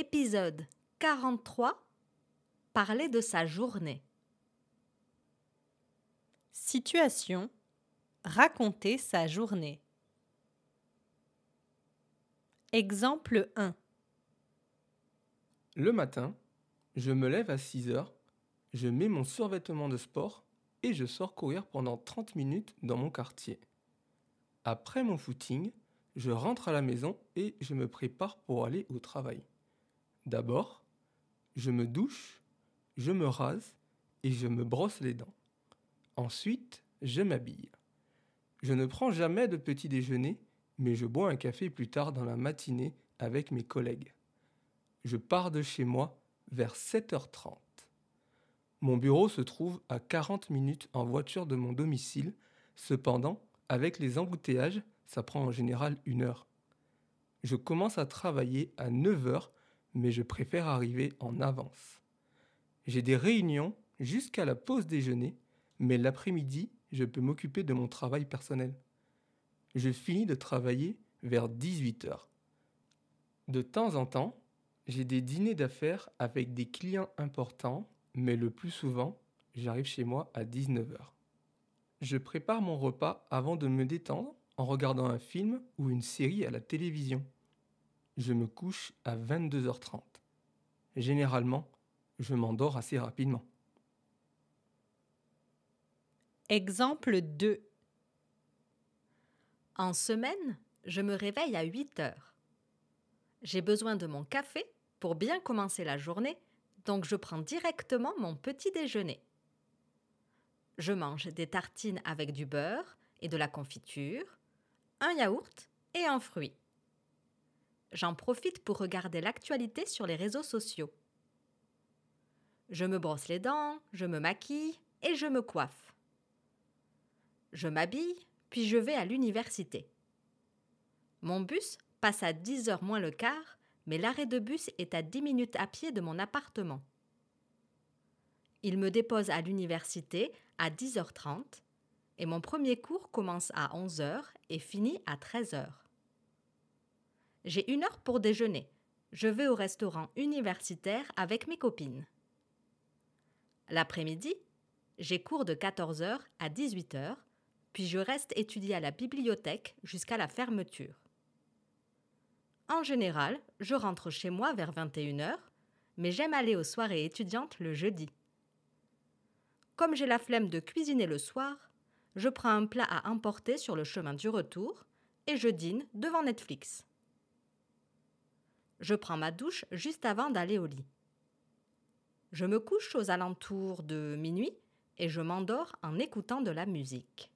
Épisode 43 Parler de sa journée. Situation Raconter sa journée. Exemple 1 Le matin, je me lève à 6 heures, je mets mon survêtement de sport et je sors courir pendant 30 minutes dans mon quartier. Après mon footing, je rentre à la maison et je me prépare pour aller au travail. D'abord, je me douche, je me rase et je me brosse les dents. Ensuite, je m'habille. Je ne prends jamais de petit déjeuner, mais je bois un café plus tard dans la matinée avec mes collègues. Je pars de chez moi vers 7h30. Mon bureau se trouve à 40 minutes en voiture de mon domicile, cependant, avec les embouteillages, ça prend en général une heure. Je commence à travailler à 9 heures, mais je préfère arriver en avance. J'ai des réunions jusqu'à la pause déjeuner, mais l'après-midi, je peux m'occuper de mon travail personnel. Je finis de travailler vers 18 heures. De temps en temps, j'ai des dîners d'affaires avec des clients importants, mais le plus souvent, j'arrive chez moi à 19 heures. Je prépare mon repas avant de me détendre en regardant un film ou une série à la télévision. Je me couche à 22h30. Généralement, je m'endors assez rapidement. Exemple 2 En semaine, je me réveille à 8 heures. J'ai besoin de mon café pour bien commencer la journée, donc je prends directement mon petit déjeuner. Je mange des tartines avec du beurre et de la confiture, un yaourt et un fruit. J'en profite pour regarder l'actualité sur les réseaux sociaux. Je me brosse les dents, je me maquille et je me coiffe. Je m'habille, puis je vais à l'université. Mon bus passe à 10 heures moins le quart, mais l'arrêt de bus est à 10 minutes à pied de mon appartement. Il me dépose à l'université à 10h30 et mon premier cours commence à 11h et finit à 13h. J'ai une heure pour déjeuner. Je vais au restaurant universitaire avec mes copines. L'après-midi, j'ai cours de 14h à 18h, puis je reste étudier à la bibliothèque jusqu'à la fermeture. En général, je rentre chez moi vers 21h, mais j'aime aller aux soirées étudiantes le jeudi. Comme j'ai la flemme de cuisiner le soir, je prends un plat à emporter sur le chemin du retour et je dîne devant Netflix. Je prends ma douche juste avant d'aller au lit. Je me couche aux alentours de minuit et je m'endors en écoutant de la musique.